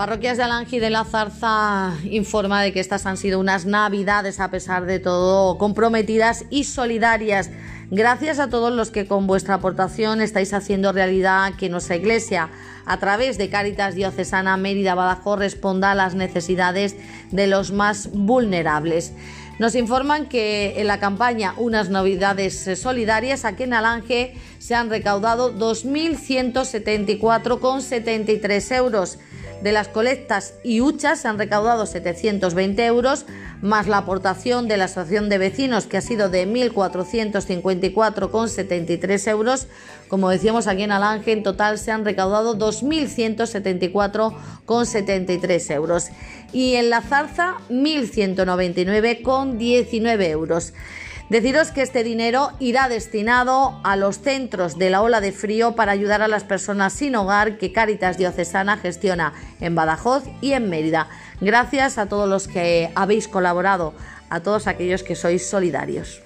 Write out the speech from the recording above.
Parroquias de Alange y de la Zarza informa de que estas han sido unas navidades a pesar de todo comprometidas y solidarias. Gracias a todos los que con vuestra aportación estáis haciendo realidad que nuestra Iglesia, a través de Cáritas Diocesana Mérida Badajoz, responda a las necesidades de los más vulnerables. Nos informan que en la campaña Unas Navidades Solidarias aquí en Alange se han recaudado 2.174,73 euros. De las colectas y huchas se han recaudado 720 euros, más la aportación de la Asociación de Vecinos, que ha sido de 1.454,73 euros. Como decíamos aquí en Alange, en total se han recaudado 2.174,73 euros. Y en la Zarza, 1.199,19 euros. Deciros que este dinero irá destinado a los centros de la ola de frío para ayudar a las personas sin hogar que Cáritas Diocesana gestiona en Badajoz y en Mérida. Gracias a todos los que habéis colaborado, a todos aquellos que sois solidarios.